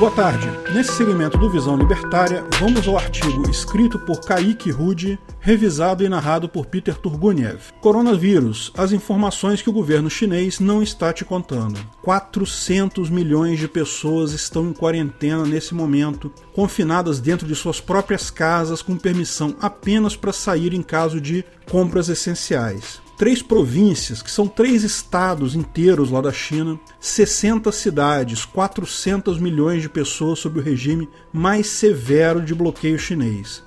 Boa tarde. Nesse segmento do Visão Libertária, vamos ao artigo escrito por Kaique Rude, revisado e narrado por Peter Turguniev. Coronavírus, as informações que o governo chinês não está te contando. 400 milhões de pessoas estão em quarentena nesse momento, confinadas dentro de suas próprias casas com permissão apenas para sair em caso de compras essenciais três províncias, que são três estados inteiros lá da China, 60 cidades, 400 milhões de pessoas sob o regime mais severo de bloqueio chinês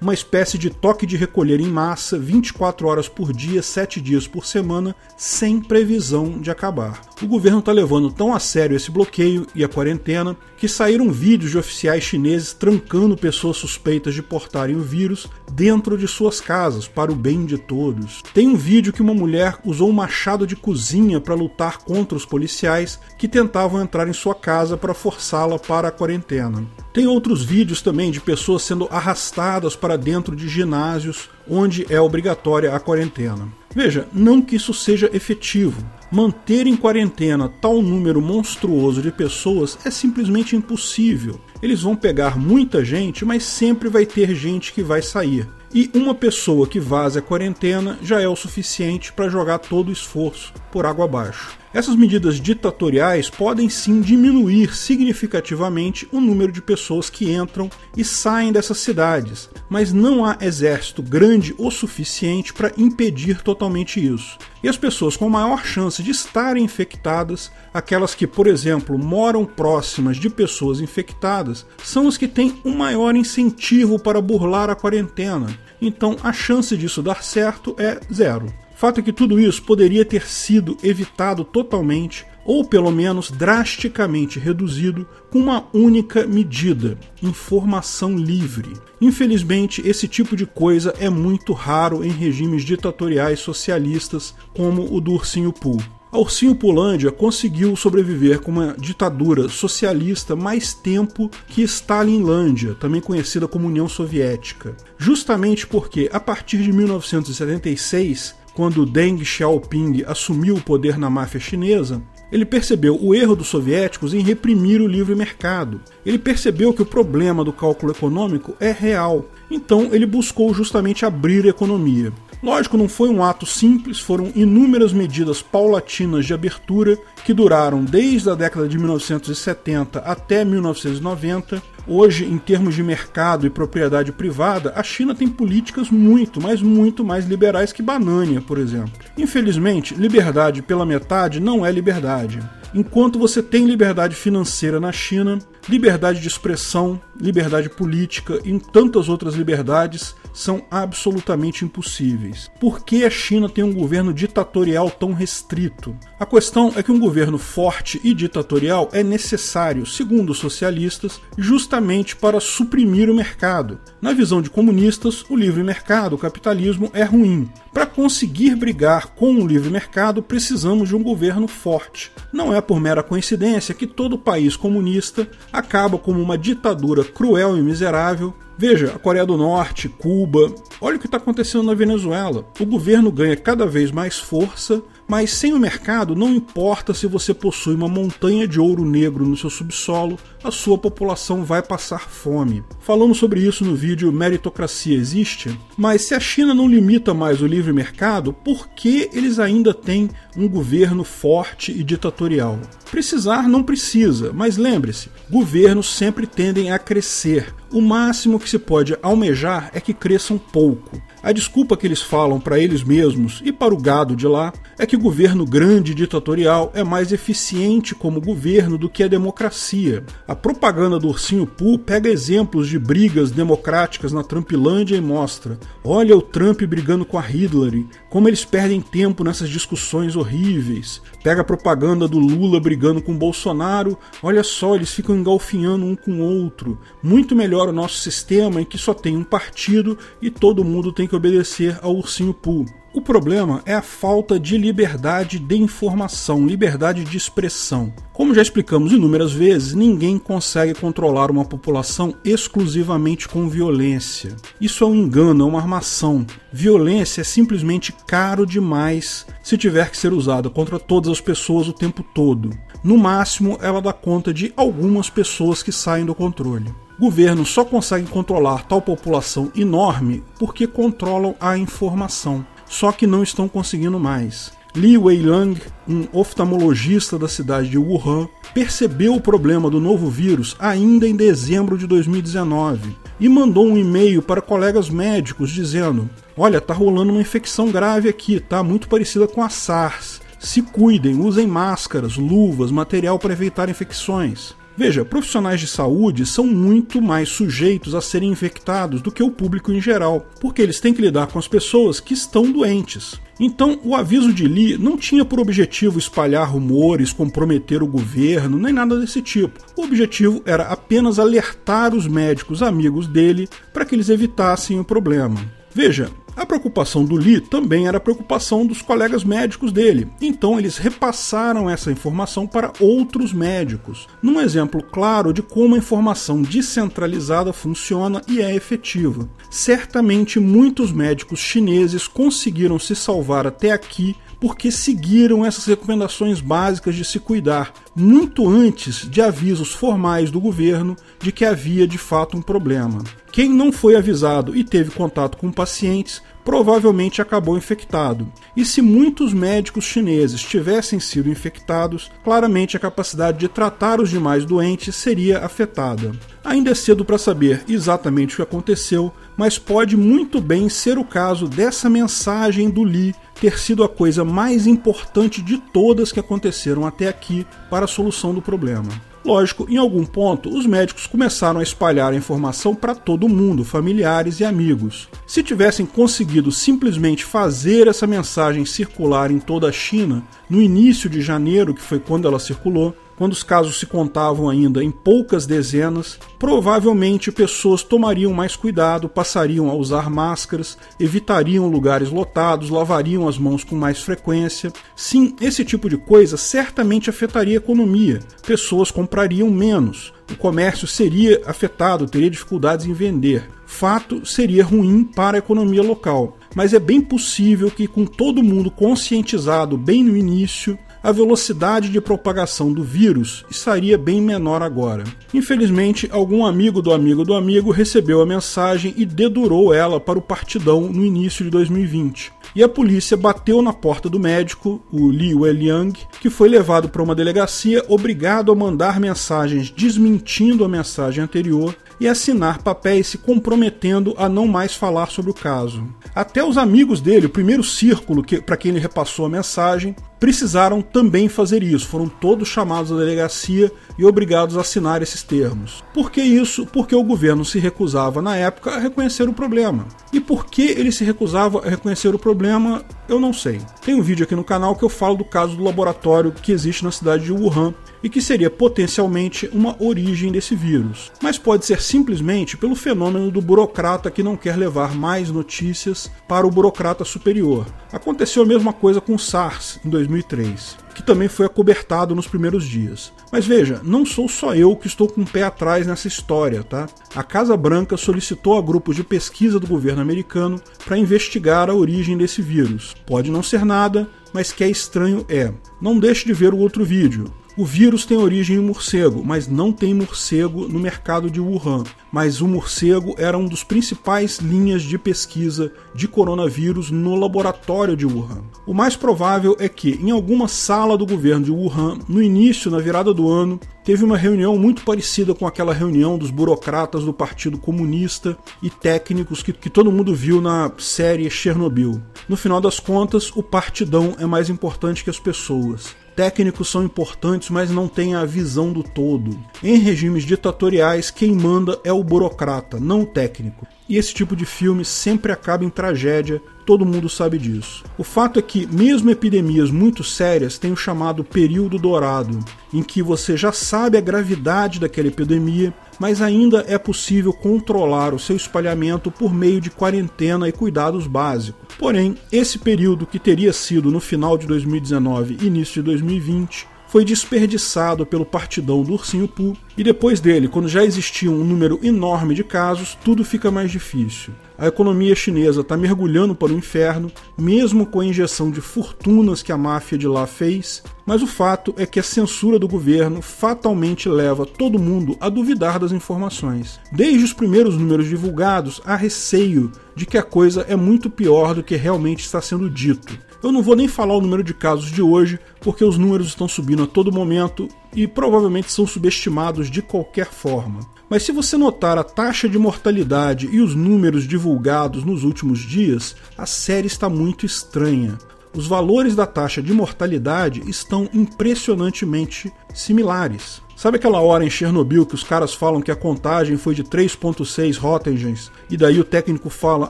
uma espécie de toque de recolher em massa 24 horas por dia, 7 dias por semana, sem previsão de acabar. O governo está levando tão a sério esse bloqueio e a quarentena que saíram vídeos de oficiais chineses trancando pessoas suspeitas de portarem o vírus dentro de suas casas, para o bem de todos. Tem um vídeo que uma mulher usou um machado de cozinha para lutar contra os policiais que tentavam entrar em sua casa para forçá-la para a quarentena. Tem outros vídeos também de pessoas sendo arrastadas para dentro de ginásios onde é obrigatória a quarentena. Veja, não que isso seja efetivo. Manter em quarentena tal número monstruoso de pessoas é simplesmente impossível. Eles vão pegar muita gente, mas sempre vai ter gente que vai sair. E uma pessoa que vaza a quarentena já é o suficiente para jogar todo o esforço por água abaixo. Essas medidas ditatoriais podem sim diminuir significativamente o número de pessoas que entram e saem dessas cidades, mas não há exército grande o suficiente para impedir totalmente isso. E as pessoas com maior chance de estarem infectadas, aquelas que, por exemplo, moram próximas de pessoas infectadas, são as que têm um maior incentivo para burlar a quarentena. Então a chance disso dar certo é zero. Fato é que tudo isso poderia ter sido evitado totalmente ou pelo menos drasticamente reduzido com uma única medida: informação livre. Infelizmente, esse tipo de coisa é muito raro em regimes ditatoriais socialistas como o do Ursinho Poo. A Ursinho Pulândia conseguiu sobreviver com uma ditadura socialista mais tempo que Stalinlândia, também conhecida como União Soviética. Justamente porque, a partir de 1976, quando Deng Xiaoping assumiu o poder na máfia chinesa, ele percebeu o erro dos soviéticos em reprimir o livre mercado. Ele percebeu que o problema do cálculo econômico é real, então ele buscou justamente abrir a economia. Lógico, não foi um ato simples, foram inúmeras medidas paulatinas de abertura que duraram desde a década de 1970 até 1990 Hoje, em termos de mercado e propriedade privada, a China tem políticas muito, mas muito mais liberais que Banânia, por exemplo. Infelizmente, liberdade pela metade não é liberdade. Enquanto você tem liberdade financeira na China, liberdade de expressão, liberdade política e tantas outras liberdades são absolutamente impossíveis. Por que a China tem um governo ditatorial tão restrito? A questão é que um governo forte e ditatorial é necessário, segundo os socialistas, justamente para suprimir o mercado. Na visão de comunistas, o livre mercado, o capitalismo, é ruim. Para conseguir brigar com o livre mercado, precisamos de um governo forte. Não é por mera coincidência que todo país comunista acaba como uma ditadura cruel e miserável Veja, a Coreia do Norte, Cuba, olha o que está acontecendo na Venezuela. O governo ganha cada vez mais força, mas sem o mercado, não importa se você possui uma montanha de ouro negro no seu subsolo, a sua população vai passar fome. Falamos sobre isso no vídeo Meritocracia Existe? Mas se a China não limita mais o livre mercado, por que eles ainda têm um governo forte e ditatorial? Precisar não precisa, mas lembre-se: governos sempre tendem a crescer. O máximo que se pode almejar é que cresçam pouco. A desculpa que eles falam para eles mesmos e para o gado de lá é que o governo grande e ditatorial é mais eficiente como governo do que a democracia. A propaganda do Ursinho Poo pega exemplos de brigas democráticas na Trumpilândia e mostra: olha o Trump brigando com a Hillary, como eles perdem tempo nessas discussões horríveis. Pega a propaganda do Lula brigando com o Bolsonaro, olha só, eles ficam engalfinhando um com o outro. Muito melhor o nosso sistema em que só tem um partido e todo mundo tem que obedecer ao Ursinho Poo. O problema é a falta de liberdade de informação, liberdade de expressão. Como já explicamos inúmeras vezes, ninguém consegue controlar uma população exclusivamente com violência. Isso é um engano, é uma armação. Violência é simplesmente caro demais se tiver que ser usada contra todas as pessoas o tempo todo. No máximo, ela dá conta de algumas pessoas que saem do controle. Governos só conseguem controlar tal população enorme porque controlam a informação, só que não estão conseguindo mais. Li Weilang, um oftalmologista da cidade de Wuhan, percebeu o problema do novo vírus ainda em dezembro de 2019 e mandou um e-mail para colegas médicos dizendo: Olha, tá rolando uma infecção grave aqui, tá muito parecida com a SARS. Se cuidem, usem máscaras, luvas, material para evitar infecções. Veja, profissionais de saúde são muito mais sujeitos a serem infectados do que o público em geral, porque eles têm que lidar com as pessoas que estão doentes. Então, o aviso de Lee não tinha por objetivo espalhar rumores, comprometer o governo, nem nada desse tipo. O objetivo era apenas alertar os médicos amigos dele para que eles evitassem o problema. Veja, a preocupação do Lee também era a preocupação dos colegas médicos dele, então eles repassaram essa informação para outros médicos, num exemplo claro de como a informação descentralizada funciona e é efetiva. Certamente muitos médicos chineses conseguiram se salvar até aqui porque seguiram essas recomendações básicas de se cuidar, muito antes de avisos formais do governo de que havia de fato um problema. Quem não foi avisado e teve contato com pacientes provavelmente acabou infectado. E se muitos médicos chineses tivessem sido infectados, claramente a capacidade de tratar os demais doentes seria afetada. Ainda é cedo para saber exatamente o que aconteceu, mas pode muito bem ser o caso dessa mensagem do Li ter sido a coisa mais importante de todas que aconteceram até aqui para a solução do problema. Lógico, em algum ponto, os médicos começaram a espalhar a informação para todo mundo, familiares e amigos. Se tivessem conseguido simplesmente fazer essa mensagem circular em toda a China, no início de janeiro, que foi quando ela circulou, quando os casos se contavam ainda em poucas dezenas, provavelmente pessoas tomariam mais cuidado, passariam a usar máscaras, evitariam lugares lotados, lavariam as mãos com mais frequência. Sim, esse tipo de coisa certamente afetaria a economia. Pessoas comprariam menos, o comércio seria afetado, teria dificuldades em vender. Fato seria ruim para a economia local, mas é bem possível que, com todo mundo conscientizado bem no início, a velocidade de propagação do vírus estaria bem menor agora. Infelizmente, algum amigo do amigo do amigo recebeu a mensagem e dedurou ela para o partidão no início de 2020. E a polícia bateu na porta do médico, o Li Weliang, que foi levado para uma delegacia obrigado a mandar mensagens desmentindo a mensagem anterior e assinar papéis se comprometendo a não mais falar sobre o caso. Até os amigos dele, o primeiro círculo que, para quem ele repassou a mensagem, precisaram também fazer isso. Foram todos chamados à delegacia e obrigados a assinar esses termos. Por que isso? Porque o governo se recusava na época a reconhecer o problema. E por que ele se recusava a reconhecer o problema, eu não sei. Tem um vídeo aqui no canal que eu falo do caso do laboratório que existe na cidade de Wuhan e que seria potencialmente uma origem desse vírus. Mas pode ser simplesmente pelo fenômeno do burocrata que não quer levar mais notícias para o burocrata superior. Aconteceu a mesma coisa com o SARS em 2003, que também foi acobertado nos primeiros dias. Mas veja, não sou só eu que estou com o pé atrás nessa história, tá? A Casa Branca solicitou a grupos de pesquisa do governo americano para investigar a origem desse vírus. Pode não ser nada, mas que é estranho é. Não deixe de ver o outro vídeo. O vírus tem origem em morcego, mas não tem morcego no mercado de Wuhan. Mas o morcego era um dos principais linhas de pesquisa de coronavírus no laboratório de Wuhan. O mais provável é que, em alguma sala do governo de Wuhan, no início, na virada do ano, teve uma reunião muito parecida com aquela reunião dos burocratas do Partido Comunista e técnicos que, que todo mundo viu na série Chernobyl. No final das contas, o partidão é mais importante que as pessoas. Técnicos são importantes, mas não têm a visão do todo. Em regimes ditatoriais, quem manda é o burocrata, não o técnico. E esse tipo de filme sempre acaba em tragédia, todo mundo sabe disso. O fato é que, mesmo epidemias muito sérias têm o chamado período dourado, em que você já sabe a gravidade daquela epidemia, mas ainda é possível controlar o seu espalhamento por meio de quarentena e cuidados básicos. Porém, esse período que teria sido no final de 2019 e início de 2020 foi desperdiçado pelo partidão do Ursinho Poo, e depois dele, quando já existia um número enorme de casos, tudo fica mais difícil. A economia chinesa está mergulhando para o inferno, mesmo com a injeção de fortunas que a máfia de lá fez, mas o fato é que a censura do governo fatalmente leva todo mundo a duvidar das informações. Desde os primeiros números divulgados, há receio de que a coisa é muito pior do que realmente está sendo dito. Eu não vou nem falar o número de casos de hoje, porque os números estão subindo a todo momento e provavelmente são subestimados de qualquer forma. Mas se você notar a taxa de mortalidade e os números divulgados nos últimos dias, a série está muito estranha. Os valores da taxa de mortalidade estão impressionantemente similares. Sabe aquela hora em Chernobyl que os caras falam que a contagem foi de 3.6 rotengens e daí o técnico fala: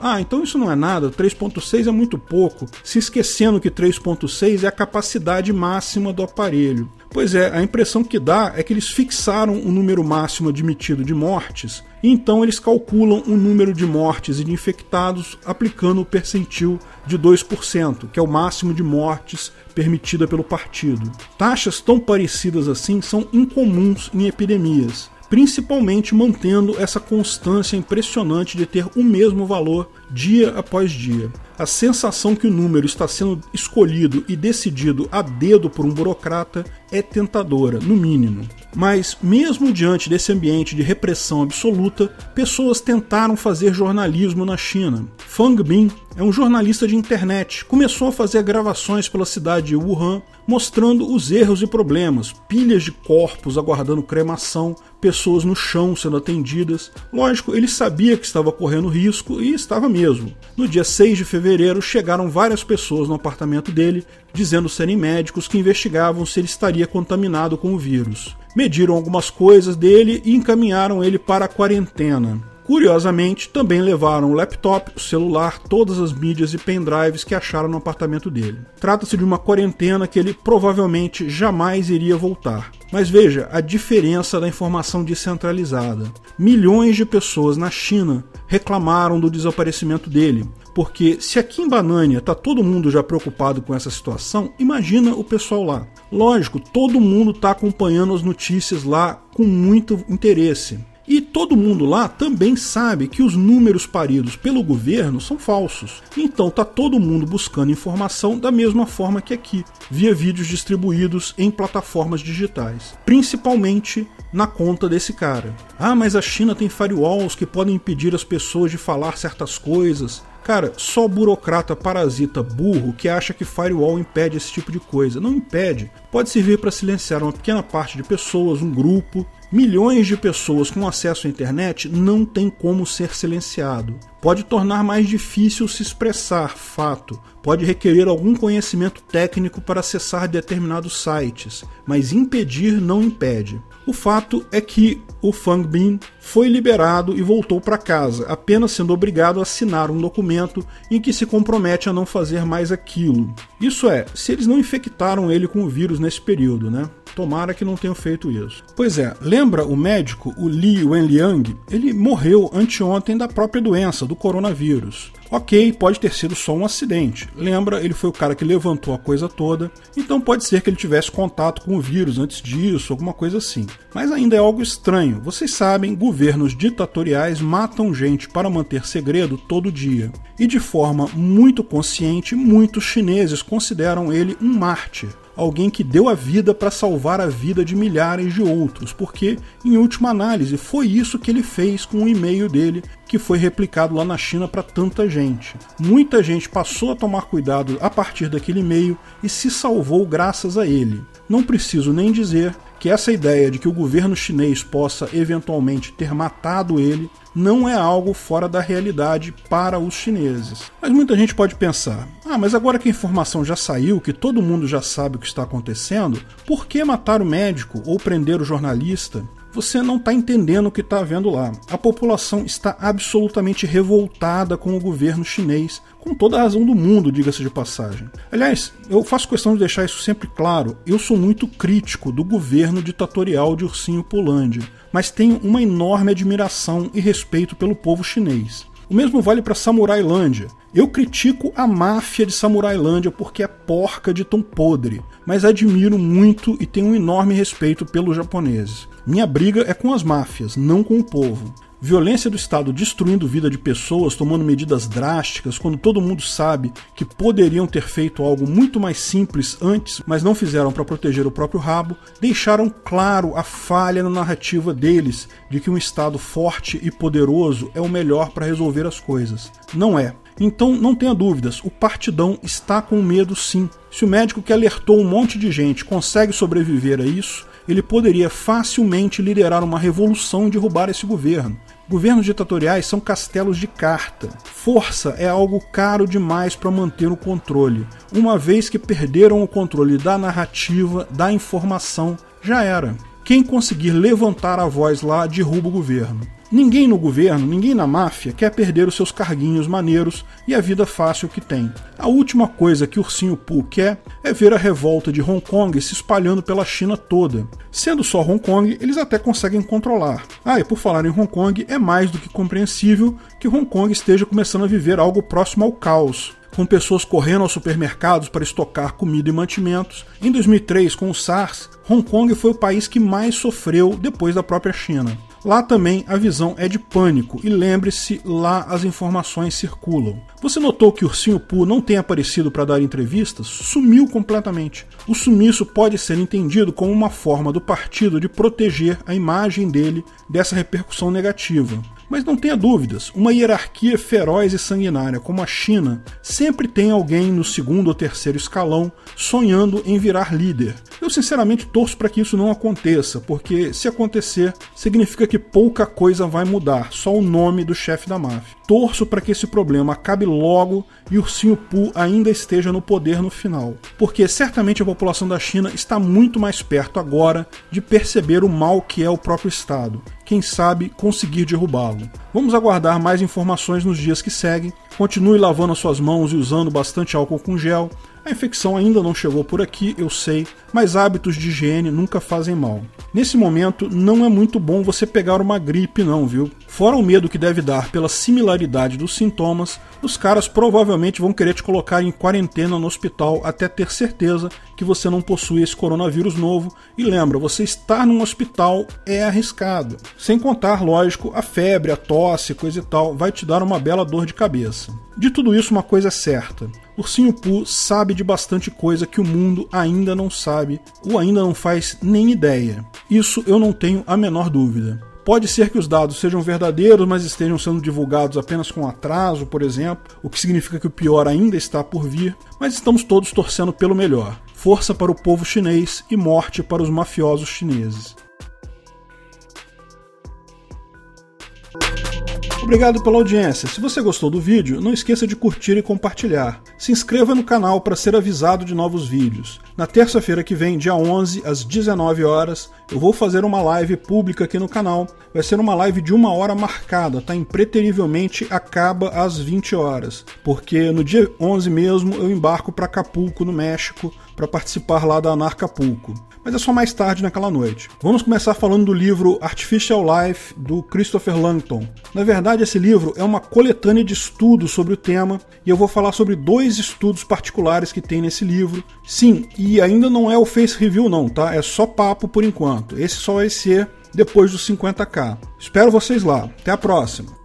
"Ah, então isso não é nada, 3.6 é muito pouco", se esquecendo que 3.6 é a capacidade máxima do aparelho. Pois é, a impressão que dá é que eles fixaram o número máximo admitido de mortes, e então eles calculam o número de mortes e de infectados aplicando o percentil de 2%, que é o máximo de mortes permitida pelo partido. Taxas tão parecidas assim são incomuns em epidemias, principalmente mantendo essa constância impressionante de ter o mesmo valor dia após dia. A sensação que o número está sendo escolhido e decidido a dedo por um burocrata é tentadora, no mínimo. Mas, mesmo diante desse ambiente de repressão absoluta, pessoas tentaram fazer jornalismo na China. Fang Bin é um jornalista de internet. Começou a fazer gravações pela cidade de Wuhan, mostrando os erros e problemas, pilhas de corpos aguardando cremação, pessoas no chão sendo atendidas. Lógico, ele sabia que estava correndo risco e estava mesmo. No dia 6 de fevereiro, chegaram várias pessoas no apartamento dele, dizendo serem médicos que investigavam se ele estaria contaminado com o vírus. Mediram algumas coisas dele e encaminharam ele para a quarentena. Curiosamente, também levaram o laptop, o celular, todas as mídias e pendrives que acharam no apartamento dele. Trata-se de uma quarentena que ele provavelmente jamais iria voltar. Mas veja a diferença da informação descentralizada. Milhões de pessoas na China reclamaram do desaparecimento dele, porque se aqui em Banânia tá todo mundo já preocupado com essa situação, imagina o pessoal lá. Lógico, todo mundo está acompanhando as notícias lá com muito interesse. E todo mundo lá também sabe que os números paridos pelo governo são falsos. Então tá todo mundo buscando informação da mesma forma que aqui, via vídeos distribuídos em plataformas digitais, principalmente na conta desse cara. Ah, mas a China tem firewalls que podem impedir as pessoas de falar certas coisas. Cara, só burocrata parasita burro que acha que firewall impede esse tipo de coisa. Não impede. Pode servir para silenciar uma pequena parte de pessoas, um grupo, Milhões de pessoas com acesso à internet não tem como ser silenciado. Pode tornar mais difícil se expressar, fato. Pode requerer algum conhecimento técnico para acessar determinados sites, mas impedir não impede. O fato é que o Fang Bin foi liberado e voltou para casa, apenas sendo obrigado a assinar um documento em que se compromete a não fazer mais aquilo. Isso é, se eles não infectaram ele com o vírus nesse período, né? Tomara que não tenham feito isso. Pois é, lembra o médico, o Li Wenliang? Ele morreu anteontem da própria doença, do coronavírus. Ok, pode ter sido só um acidente. Lembra, ele foi o cara que levantou a coisa toda, então pode ser que ele tivesse contato com o vírus antes disso, alguma coisa assim. Mas ainda é algo estranho. Vocês sabem, governos ditatoriais matam gente para manter segredo todo dia. E de forma muito consciente, muitos chineses consideram ele um mártir alguém que deu a vida para salvar a vida de milhares de outros, porque, em última análise, foi isso que ele fez com o e-mail dele, que foi replicado lá na China para tanta gente. Muita gente passou a tomar cuidado a partir daquele e-mail e se salvou graças a ele. Não preciso nem dizer que essa ideia de que o governo chinês possa eventualmente ter matado ele não é algo fora da realidade para os chineses. Mas muita gente pode pensar: ah, mas agora que a informação já saiu, que todo mundo já sabe o que está acontecendo, por que matar o médico ou prender o jornalista? Você não está entendendo o que está vendo lá. A população está absolutamente revoltada com o governo chinês, com toda a razão do mundo, diga-se de passagem. Aliás, eu faço questão de deixar isso sempre claro. Eu sou muito crítico do governo ditatorial de Ursinho Polândia, mas tenho uma enorme admiração e respeito pelo povo chinês. O mesmo vale para Samurailândia. Eu critico a máfia de Samurailândia porque é porca de tão podre, mas admiro muito e tenho um enorme respeito pelos japoneses. Minha briga é com as máfias, não com o povo. Violência do Estado destruindo vida de pessoas, tomando medidas drásticas, quando todo mundo sabe que poderiam ter feito algo muito mais simples antes, mas não fizeram para proteger o próprio rabo, deixaram claro a falha na narrativa deles de que um Estado forte e poderoso é o melhor para resolver as coisas. Não é. Então não tenha dúvidas, o partidão está com medo sim. Se o médico que alertou um monte de gente consegue sobreviver a isso, ele poderia facilmente liderar uma revolução e derrubar esse governo. Governos ditatoriais são castelos de carta. Força é algo caro demais para manter o controle. Uma vez que perderam o controle da narrativa, da informação, já era. Quem conseguir levantar a voz lá derruba o governo. Ninguém no governo, ninguém na máfia quer perder os seus carguinhos maneiros e a vida fácil que tem. A última coisa que Ursinho Pooh quer é ver a revolta de Hong Kong se espalhando pela China toda. Sendo só Hong Kong, eles até conseguem controlar. Ah, e por falar em Hong Kong, é mais do que compreensível que Hong Kong esteja começando a viver algo próximo ao caos com pessoas correndo aos supermercados para estocar comida e mantimentos. Em 2003, com o SARS, Hong Kong foi o país que mais sofreu depois da própria China. Lá também a visão é de pânico e lembre-se, lá as informações circulam. Você notou que o Ursinho Poo não tem aparecido para dar entrevistas? Sumiu completamente. O sumiço pode ser entendido como uma forma do partido de proteger a imagem dele dessa repercussão negativa. Mas não tenha dúvidas, uma hierarquia feroz e sanguinária como a China sempre tem alguém no segundo ou terceiro escalão sonhando em virar líder. Eu sinceramente torço para que isso não aconteça, porque se acontecer, significa que pouca coisa vai mudar, só o nome do chefe da máfia. Torço para que esse problema acabe logo e Ursinho Poo ainda esteja no poder no final, porque certamente a população da China está muito mais perto agora de perceber o mal que é o próprio Estado. Quem sabe conseguir derrubá-lo. Vamos aguardar mais informações nos dias que seguem. Continue lavando as suas mãos e usando bastante álcool com gel. A infecção ainda não chegou por aqui, eu sei, mas hábitos de higiene nunca fazem mal. Nesse momento, não é muito bom você pegar uma gripe, não, viu? Fora o medo que deve dar pela similaridade dos sintomas, os caras provavelmente vão querer te colocar em quarentena no hospital até ter certeza que você não possui esse coronavírus novo. E lembra, você estar num hospital é arriscado. Sem contar, lógico, a febre, a tosse, coisa e tal, vai te dar uma bela dor de cabeça. De tudo isso, uma coisa é certa. Ursinho Pooh sabe de bastante coisa que o mundo ainda não sabe ou ainda não faz nem ideia. Isso eu não tenho a menor dúvida. Pode ser que os dados sejam verdadeiros, mas estejam sendo divulgados apenas com atraso, por exemplo, o que significa que o pior ainda está por vir, mas estamos todos torcendo pelo melhor. Força para o povo chinês e morte para os mafiosos chineses. Obrigado pela audiência. Se você gostou do vídeo, não esqueça de curtir e compartilhar. Se inscreva no canal para ser avisado de novos vídeos. Na terça-feira que vem, dia 11, às 19 horas, eu vou fazer uma live pública aqui no canal. Vai ser uma live de uma hora marcada, tá? Impreterivelmente acaba às 20 horas, porque no dia 11 mesmo eu embarco para Acapulco, no México, para participar lá da Anarcapulco mas é só mais tarde naquela noite. Vamos começar falando do livro Artificial Life do Christopher Langton. Na verdade, esse livro é uma coletânea de estudos sobre o tema e eu vou falar sobre dois estudos particulares que tem nesse livro. Sim, e ainda não é o face review não, tá? É só papo por enquanto. Esse só vai ser depois dos 50k. Espero vocês lá. Até a próxima.